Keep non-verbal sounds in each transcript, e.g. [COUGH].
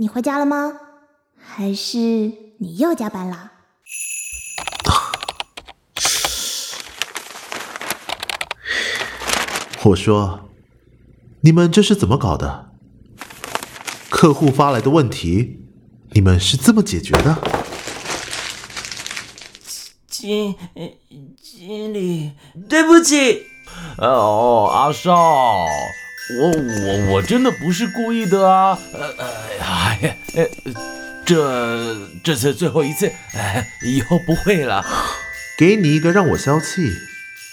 你回家了吗？还是你又加班了？我说，你们这是怎么搞的？客户发来的问题，你们是这么解决的？经经理，对不起。哦，阿少，我我我真的不是故意的啊！呃哎呀，呃，这这次最后一次，哎以后不会了。给你一个让我消气，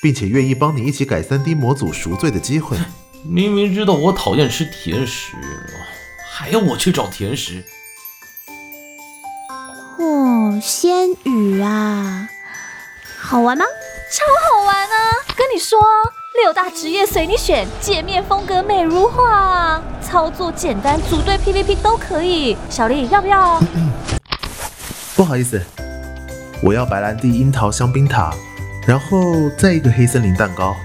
并且愿意帮你一起改 3D 模组赎罪的机会。明明知道我讨厌吃甜食，还要我去找甜食。哦，仙羽啊！好玩吗？超好玩啊！跟你说，六大职业随你选，界面风格美如画，操作简单，组队 PVP 都可以。小丽要不要？[COUGHS] 不好意思，我要白兰地樱桃香槟塔，然后再一个黑森林蛋糕。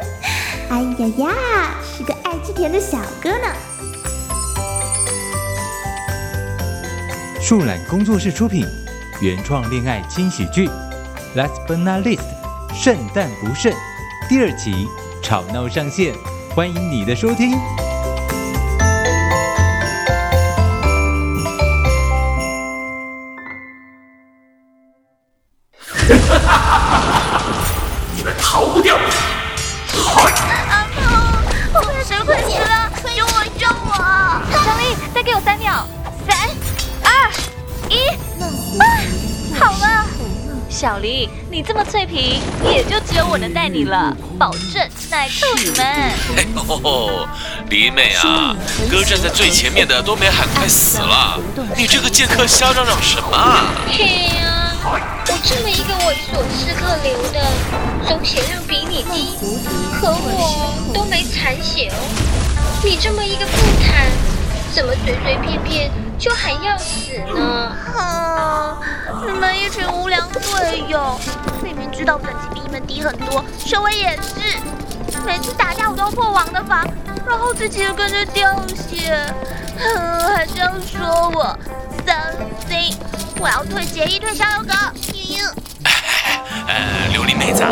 [LAUGHS] 哎呀呀，是个爱吃甜的小哥呢。树懒工作室出品，原创恋爱轻喜剧。Last but not least，圣诞不慎第二集吵闹上线，欢迎你的收听。小黎，你这么脆皮，也就只有我能带你了，保证奶臭你们。嘿哦，黎妹啊，哥站在最前面的都没喊快死了，你这个剑客瞎嚷嚷什么啊？嘿呀，我这么一个猥琐刺客流的，总血量比你低，可我都没残血哦。你这么一个不坦，怎么随随便便就还要死呢？哼你们一群无良队友，明明知道等级比你们低很多，修为也是，每次打架我都破王的防，然后自己又跟着掉血，哼还这样说我伤心，我要退协议退逍遥阁。[LAUGHS] 呃，琉璃妹子，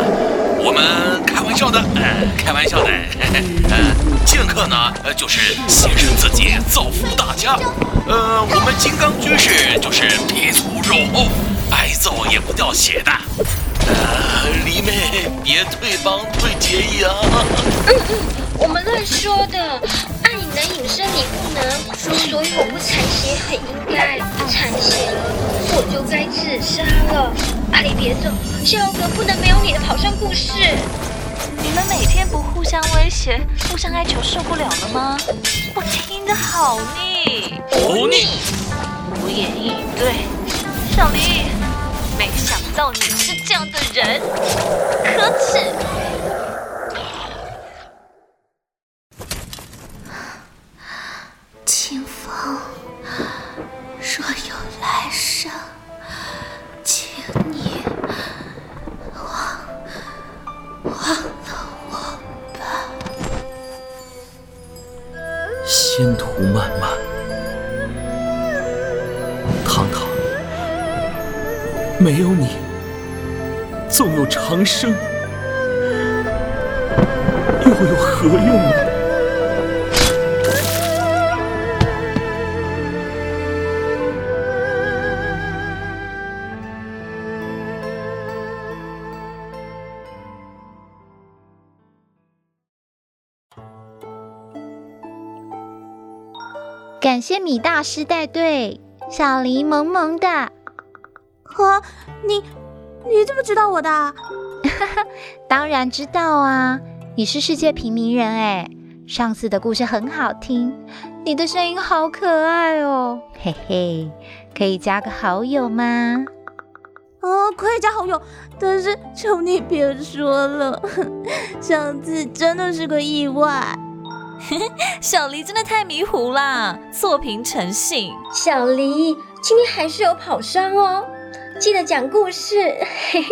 我们开玩笑的，呃，开玩笑的，[LAUGHS] 呃，剑客呢，呃，就是牺牲自己造福大家，呃，我们金刚居士就是皮粗肉厚，挨揍也不掉血的。呃，黎妹，别退帮退结义啊！嗯嗯，我们乱说的，爱能隐身你不能，所以我不残血很应该，残血了我就该自杀了。阿离别走，逍遥阁不能没有你的跑上故事。你们每天不互相威胁、互相哀求，受不了了吗？我听得好腻，好腻，无言以对。小黎。没想到你是这样的人，可耻！长生，又有何用呢？感谢米大师带队，小黎萌萌的。呵，你你怎么知道我的？[LAUGHS] 当然知道啊，你是世界平民人哎。上次的故事很好听，你的声音好可爱哦，嘿嘿，可以加个好友吗？哦，可以加好友，但是求你别说了，[LAUGHS] 上次真的是个意外。[LAUGHS] 小黎真的太迷糊啦，作品诚信。小黎今天还是有跑伤哦。记得讲故事，嘿嘿。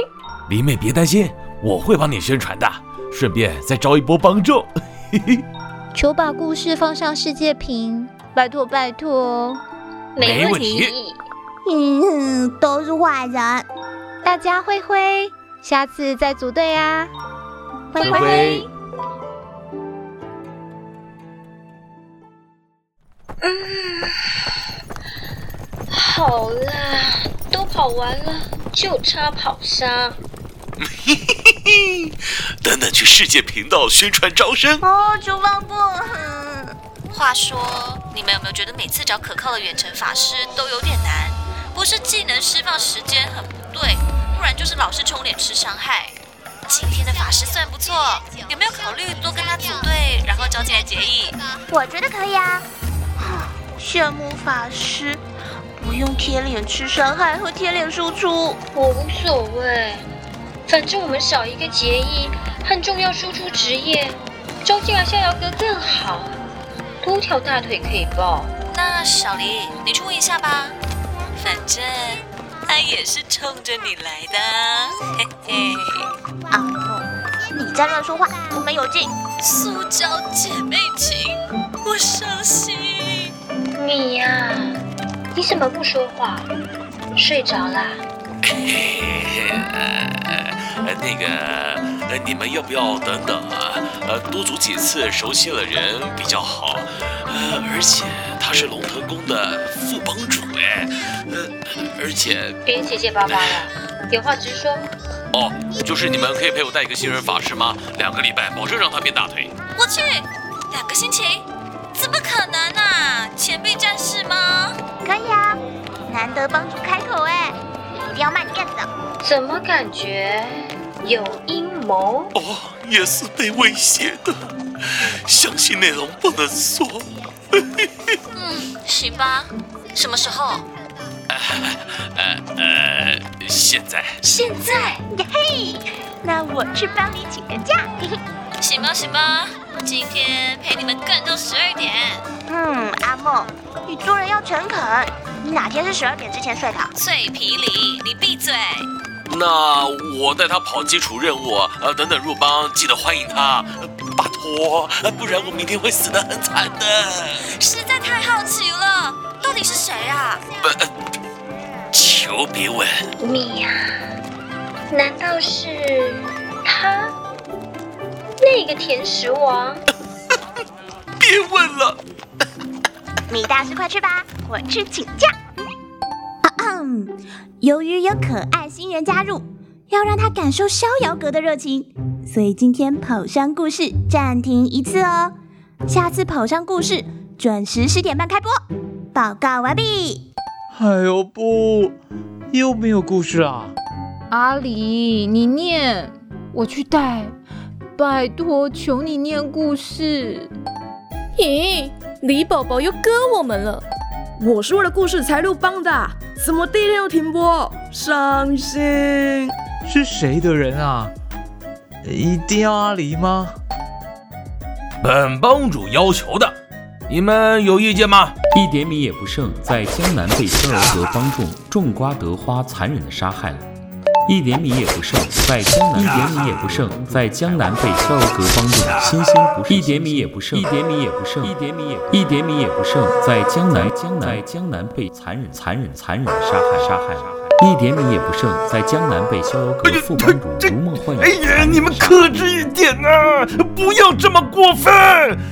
黎妹别担心，我会帮你宣传的，顺便再招一波帮众，嘿嘿。求把故事放上世界屏，拜托拜托。没问题。题嗯，都是坏人。大家挥挥，下次再组队啊！灰灰灰，好啦，都跑完了，就差跑沙。[LAUGHS] 等等去世界频道宣传招生。哦，求放过。话说，你们有没有觉得每次找可靠的远程法师都有点难？不是技能释放时间很不对，不然就是老是冲脸吃伤害。今天的法师算不错，有没有考虑多跟他组队，然后招进来结义？我觉得可以啊。羡慕法师，不用贴脸吃伤害和贴脸输出。我无所谓，反正我们少一个结义和重要输出职业，招进来逍遥阁更好，多条大腿可以抱。那小黎，你去问一下吧，反正他也是冲着你来的，嘿嘿。啊，你在乱说话，我们有劲。塑胶姐妹情，我伤心。你呀、你怎么不说话？睡着啦？[LAUGHS] 呃，那个，呃，你们要不要等等啊？呃，多组几次，熟悉了人比较好。呃，而且他是龙腾宫的副帮主哎，呃，而且别结结巴巴了，有话直说。哦，就是你们可以陪我带一个新人法师吗？两个礼拜，保证让他变大腿。我去，两个星期，怎么可能啊？前辈战士吗？可以啊，难得帮主开口哎，一定要卖面子。怎么感觉有阴谋？哦，也是被威胁的，详细内容不能说。[LAUGHS] 嗯，行吧。什么时候？呃呃，现在现在？耶嘿，那我去帮你请个假。[LAUGHS] 行吧，行吧。今天陪你们干到十二点。嗯，阿梦，你做人要诚恳。你哪天是十二点之前睡的？脆皮里，你闭嘴！那我带他跑基础任务，呃，等等入帮记得欢迎他，呃拜托，呃不然我明天会死得很惨的。实在太好奇了，到底是谁啊？不、呃，求别问。你呀、难道是他？那个甜食王？[LAUGHS] 别问了。米大师，快去吧，我去请假。啊嗯，由于有可爱新人加入，要让他感受逍遥阁的热情，所以今天跑山故事暂停一次哦。下次跑山故事准时十点半开播。报告完毕。哎呦不，又没有故事啊！阿里，你念，我去带。拜托，求你念故事。咦，李宝宝又割我们了！我是为了故事才入帮的，怎么第一天就停播？伤心！是谁的人啊？一定要阿离吗？本帮主要求的，你们有意见吗？一点米也不剩，在江南被逍遥阁帮众种瓜得花残忍的杀害了。一点米也不剩，在江南一点米也不剩，在江南被逍遥阁帮众新鲜不一点米也不剩，一点米也不剩，一点米也一点米也不剩，在江南江南在江南被残忍残忍残忍的杀害杀害。一点米也不剩，在江南被逍遥阁副帮主如梦幻影。哎呀，你们克制一点啊！不要这么过分！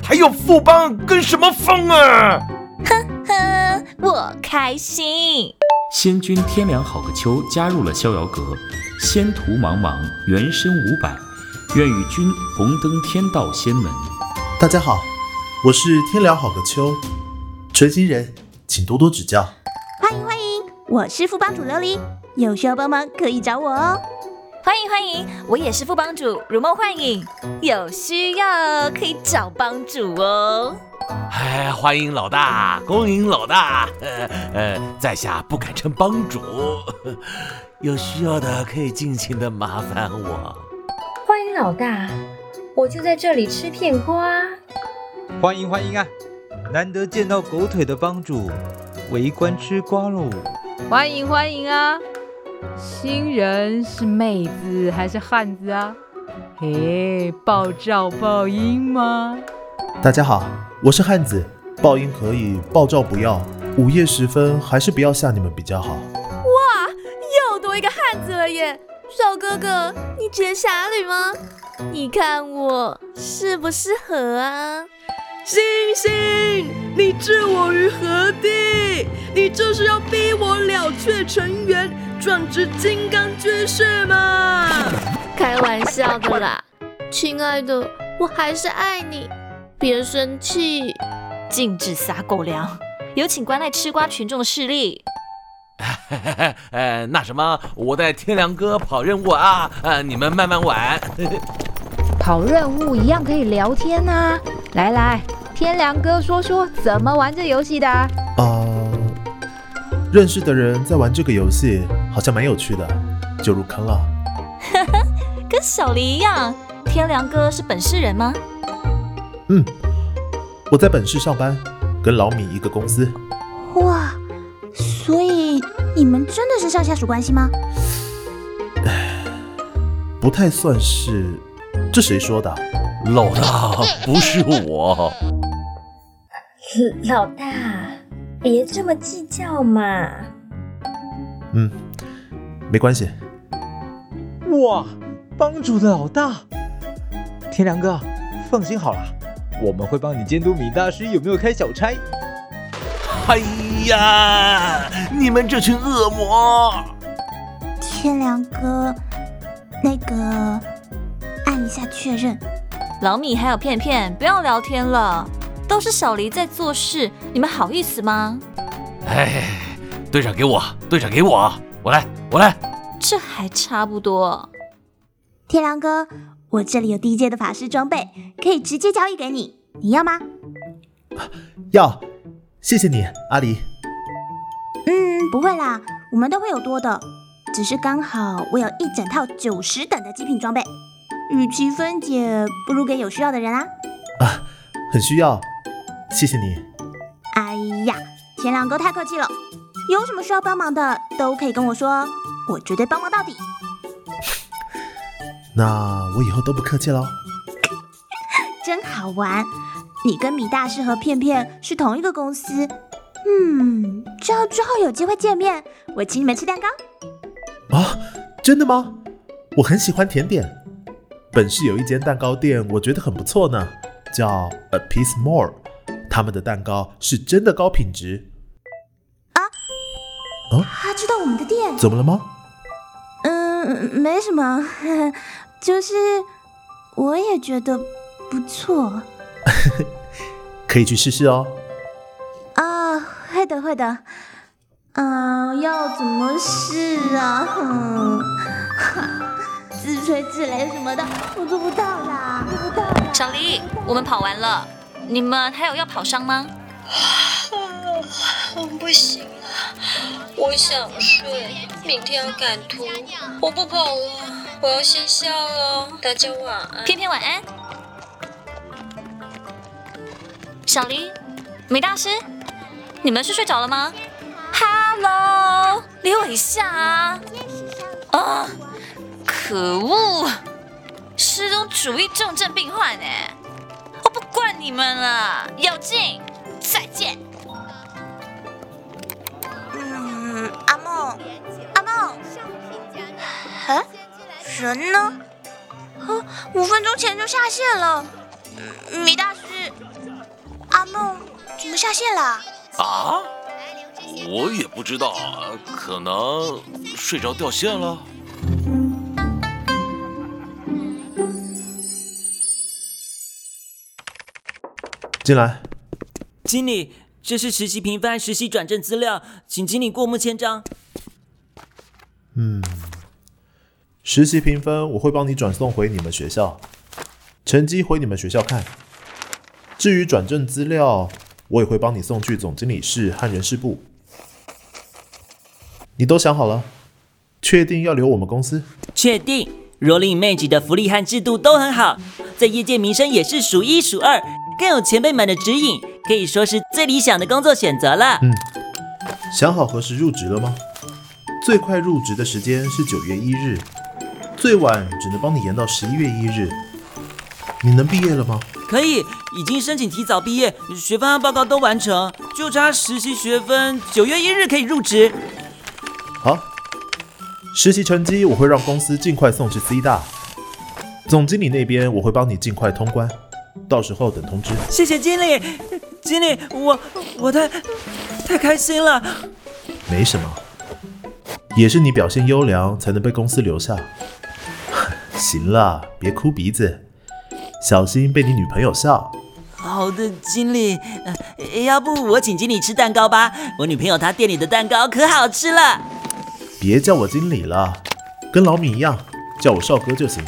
还有副帮跟什么风啊？呵，我开心。仙君天凉好个秋加入了逍遥阁，仙途茫茫，原身五百，愿与君红登天道仙门。大家好，我是天凉好个秋，纯心人，请多多指教。欢迎欢迎，我是副帮主琉璃，有需要帮忙可以找我哦。欢迎欢迎，我也是副帮主如梦幻影，有需要可以找帮主哦。哎，欢迎老大，恭迎老大。呃呃，在下不敢称帮主，[LAUGHS] 有需要的可以尽情的麻烦我。欢迎老大，我就在这里吃片瓜。欢迎欢迎啊！难得见到狗腿的帮主，围观吃瓜喽！欢迎欢迎啊！新人是妹子还是汉子啊？嘿，爆照爆音吗？大家好，我是汉子，爆音可以，爆照不要。午夜时分还是不要吓你们比较好。哇，又多一个汉子了耶！小哥哥，你接侠侣吗？你看我适不适合啊？星星，你置我于何地？你这是要逼我了却尘缘，壮志金刚绝世嘛？开玩笑的啦，亲爱的，我还是爱你，别生气。禁止撒狗粮，有请关爱吃瓜群众的势力。[LAUGHS] 呃，那什么，我带天良哥跑任务啊，呃，你们慢慢玩。[LAUGHS] 跑任务一样可以聊天呐，来来，天良哥说说怎么玩这游戏的啊？认识的人在玩这个游戏，好像蛮有趣的，就入坑了。[LAUGHS] 跟小黎一样，天良哥是本市人吗？嗯，我在本市上班，跟老米一个公司。哇，所以你们真的是上下属关系吗？不太算是。这谁说的？老大，[LAUGHS] 不是我。老大，别这么计较嘛。嗯，没关系。哇，帮主的老大，天良哥，放心好了，我们会帮你监督米大师有没有开小差。哎呀，你们这群恶魔！天良哥，那个。按一下确认，老米还有片片，不要聊天了，都是小黎在做事，你们好意思吗？哎，队长给我，队长给我，我来，我来。这还差不多。天狼哥，我这里有低阶的法师装备，可以直接交易给你，你要吗？要，谢谢你，阿离。嗯，不会啦，我们都会有多的，只是刚好我有一整套九十等的极品装备。与其分解，不如给有需要的人啊！啊，很需要，谢谢你。哎呀，天狼哥太客气了，有什么需要帮忙的都可以跟我说，我绝对帮忙到底。[LAUGHS] 那我以后都不客气喽。[LAUGHS] 真好玩，你跟米大师和片片是同一个公司，嗯，之后之后有机会见面，我请你们吃蛋糕。啊，真的吗？我很喜欢甜点。本市有一间蛋糕店，我觉得很不错呢，叫 A Piece More，他们的蛋糕是真的高品质。啊？他知道我们的店？怎么了吗？嗯，没什么，[LAUGHS] 就是我也觉得不错。[LAUGHS] 可以去试试哦。啊，会的，会的。嗯，要怎么试啊？哼。自吹自擂什么的，我做不到啦，做不到啦。小黎，我们跑完了，你们还有要跑伤吗？我不行了，我想睡，明天要赶图，我不跑了，我要先下了。大家晚安。偏偏晚安。小黎，梅大师，你们是睡着了吗？Hello，理我一下啊！啊。可恶！失踪主义重症病患哎，我不管你们了，有劲！再人呢？啊，五分钟前就下线了。米大师，阿梦怎么下线了？啊？我也不知道，可能睡着掉线了。进来，经理，这是实习评分实习转正资料，请经理过目签章。嗯，实习评分我会帮你转送回你们学校，成绩回你们学校看。至于转正资料，我也会帮你送去总经理室和人事部。你都想好了？确定要留我们公司？确定。Rolling Image 的福利和制度都很好，在业界名声也是数一数二。更有前辈们的指引，可以说是最理想的工作选择了。嗯，想好何时入职了吗？最快入职的时间是九月一日，最晚只能帮你延到十一月一日。你能毕业了吗？可以，已经申请提早毕业，学分和报告都完成，就差实习学分，九月一日可以入职。好，实习成绩我会让公司尽快送去 C 大，总经理那边我会帮你尽快通关，到时候等通知。谢谢经理，经理，我我太太开心了。没什么，也是你表现优良才能被公司留下。[LAUGHS] 行了，别哭鼻子，小心被你女朋友笑。好的，经理，呃，要不我请经理吃蛋糕吧？我女朋友她店里的蛋糕可好吃了。别叫我经理了，跟老米一样，叫我少哥就行。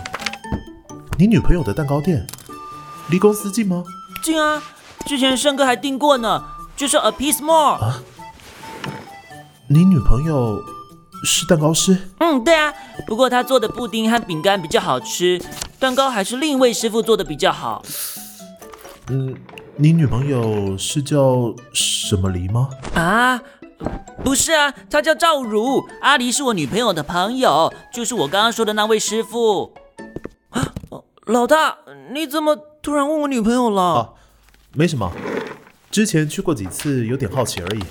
你女朋友的蛋糕店离公司近吗？近啊，之前胜哥还订过呢，就是 a piece more。啊？你女朋友是蛋糕师？嗯，对啊，不过他做的布丁和饼干比较好吃，蛋糕还是另一位师傅做的比较好。嗯，你女朋友是叫什么黎吗？啊，不是啊，她叫赵如，阿黎是我女朋友的朋友，就是我刚刚说的那位师傅。啊，老大，你怎么突然问我女朋友了？啊，没什么，之前去过几次，有点好奇而已。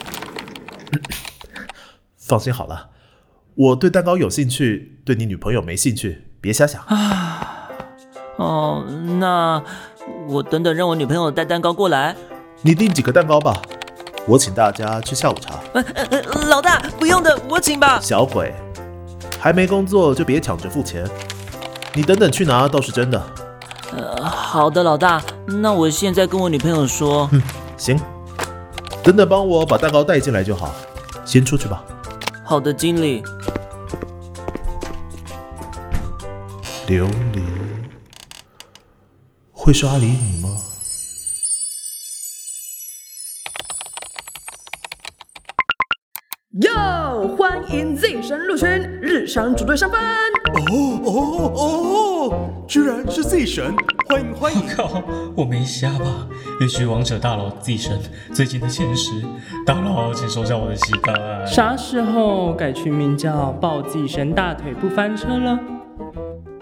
[COUGHS] 放心好了，我对蛋糕有兴趣，对你女朋友没兴趣，别瞎想。啊，哦，那。我等等，让我女朋友带蛋糕过来。你订几个蛋糕吧，我请大家吃下午茶。呃呃，老大不用的，我请吧。小鬼，还没工作就别抢着付钱。你等等去拿倒是真的。呃，好的，老大，那我现在跟我女朋友说。嗯，行。等等，帮我把蛋糕带进来就好。先出去吧。好的，经理。琉璃。会是阿里语吗？哟，欢迎 Z 神入群，日常组队上班。哦哦哦，居然是 Z 神，欢迎欢迎！靠，我没瞎吧？也许王者大佬 Z 神最近的现实，大佬请收下我的膝盖。啥时候改群名叫暴 Z 神大腿不翻车了？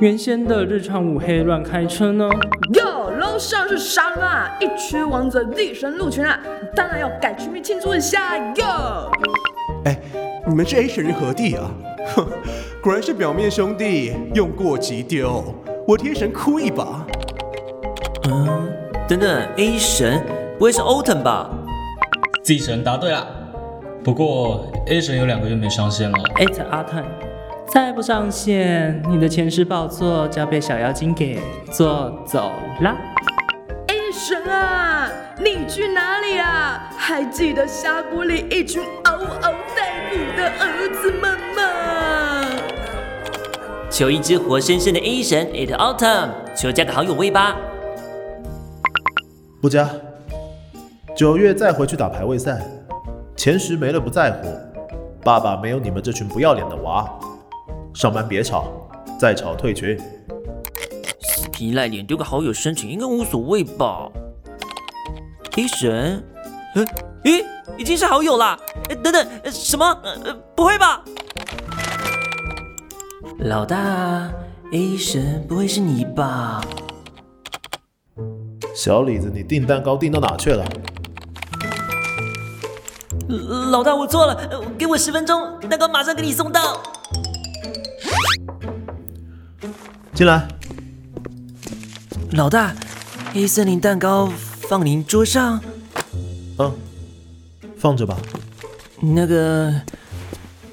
原先的日常五黑乱开车呢？哟，楼上是啥啊？一群王者 Z 神入群啊！当然要改群名庆祝一下哟！哎，你们这 A 神人何地啊？哼，[LAUGHS] 果然是表面兄弟，用过即丢。我天神哭一把。嗯，等等，A 神不会是 Autumn 吧？Z 神答对了，不过 A 神有两个月没上线了。It's Autumn。再不上线，你的前世宝座就要被小妖精给做走了。A 神啊，你去哪里啊？还记得峡谷里一群嗷嗷待哺的儿子们吗？求一只活生生的 A 神，It Autumn，求加个好友位吧。不加。九月再回去打排位赛，前十没了不在乎，爸爸没有你们这群不要脸的娃。上班别吵，再吵退群。死皮赖脸丢个好友申请应该无所谓吧？？A 神，嗯，咦，已经是好友了？哎，等等，什么？呃，不会吧？老大，A 神不会是你吧？小李子，你订蛋糕订到哪去了？老大，我错了，给我十分钟，蛋糕马上给你送到。进来，老大，黑森林蛋糕放您桌上。嗯，放着吧。那个，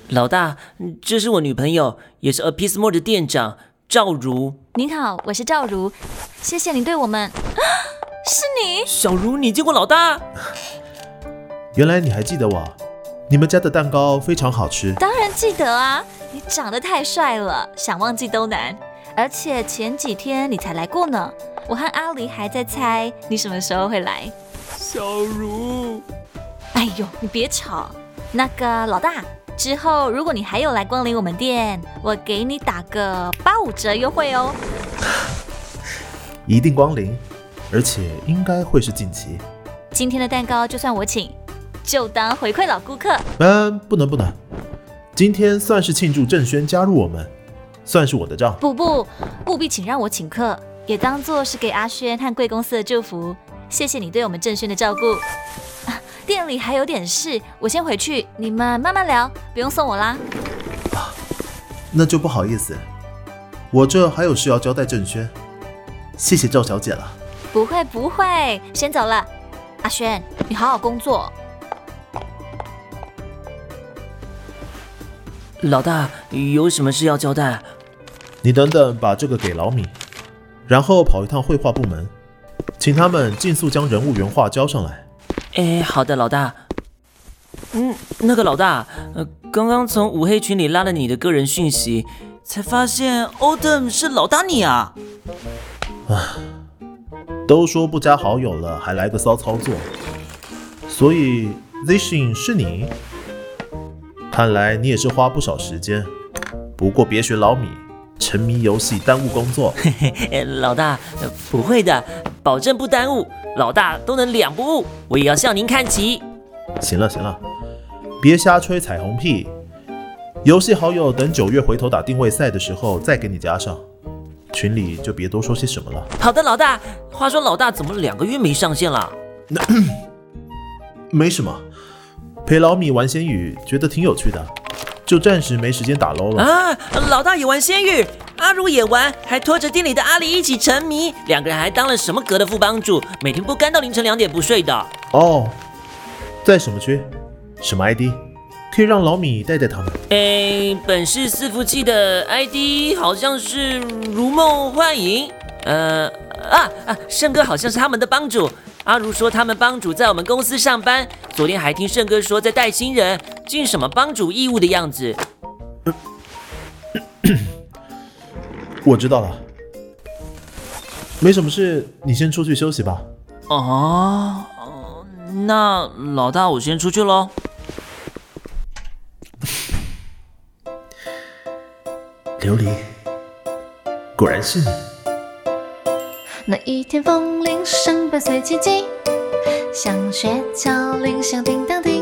老大，这是我女朋友，也是 A Piece More 的店长赵如。您好，我是赵如，谢谢您对我们。[GASPS] 是你，小如，你见过老大？原来你还记得我，你们家的蛋糕非常好吃。当然记得啊，你长得太帅了，想忘记都难。而且前几天你才来过呢，我和阿离还在猜你什么时候会来。小茹，哎呦，你别吵。那个老大，之后如果你还有来光临我们店，我给你打个八五折优惠哦。[LAUGHS] 一定光临，而且应该会是近期。今天的蛋糕就算我请，就当回馈老顾客。嗯，不能不能，今天算是庆祝郑轩加入我们。算是我的账。不不，务必请让我请客。也当做是给阿轩和贵公司的祝福。谢谢你对我们郑轩的照顾。啊店里还有点事，我先回去，你们慢慢聊，不用送我啦。那就不好意思，我这还有事要交代郑轩。谢谢赵小姐了。不会不会，先走了。阿轩，你好好工作。老大，有什么事要交代？你等等，把这个给老米，然后跑一趟绘画部门，请他们尽速将人物原画交上来。哎，好的，老大。嗯，那个老大，呃，刚刚从五黑群里拉了你的个人讯息，才发现 Odom 是老大你啊。啊，都说不加好友了，还来个骚操作，所以 Zishin 是你？看来你也是花不少时间，不过别学老米，沉迷游戏耽误工作。嘿嘿，老大，呃不会的，保证不耽误。老大都能两不误，我也要向您看齐。行了行了，别瞎吹彩虹屁。游戏好友等九月回头打定位赛的时候再给你加上，群里就别多说些什么了。好的，老大。话说老大怎么两个月没上线了？那 [CLEARS THROAT] 没什么，陪老米玩仙语觉得挺有趣的，就暂时没时间打 LO 了。啊，老大也玩仙域，阿如也玩，还拖着店里的阿里一起沉迷，两个人还当了什么阁的副帮主，每天不干到凌晨两点不睡的。哦，在什么区？什么 ID？可以让老米带带他们。诶，本市伺服器的 ID 好像是如梦幻影。呃啊啊，胜哥好像是他们的帮主。阿如说他们帮主在我们公司上班，昨天还听胜哥说在带新人，尽什么帮主义务的样子。我知道了，没什么事，你先出去休息吧。啊，那老大我先出去喽。琉璃，果然是你。那一天，风铃声伴随奇迹，像雪橇铃响叮当叮。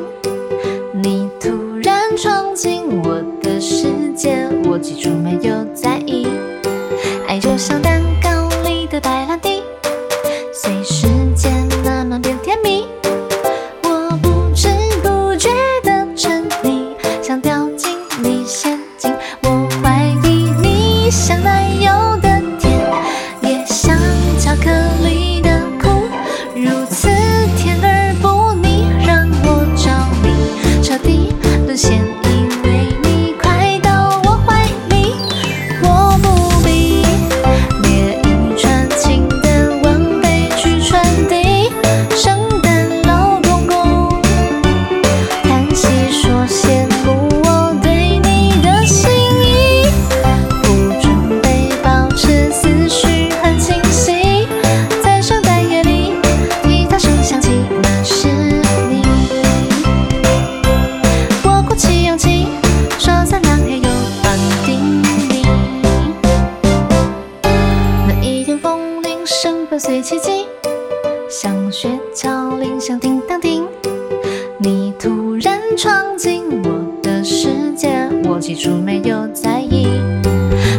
伴随奇迹，像雪橇铃响叮当叮。你突然闯进我的世界，我起初没有在意。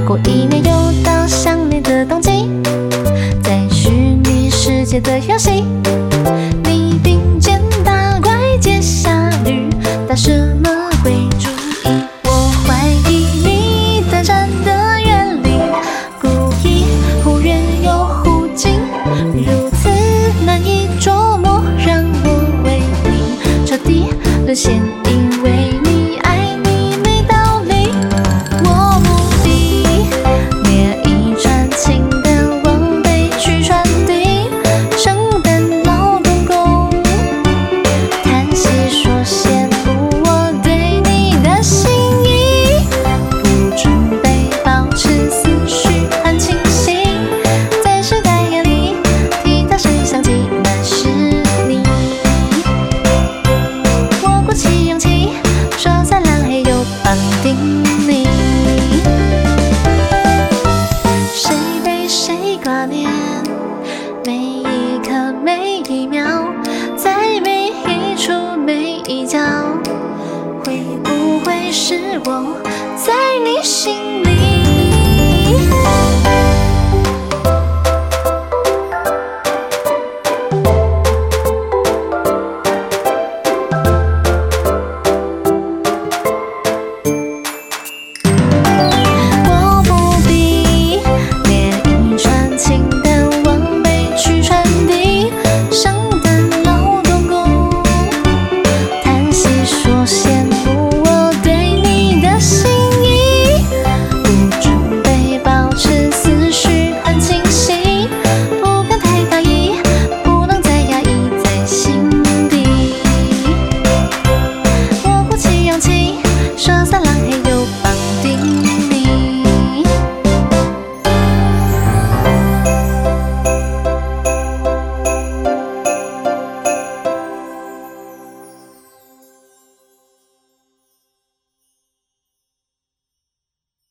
过一年又到想念的冬季，在虚拟世界的游戏，你并肩打怪接下驴，打什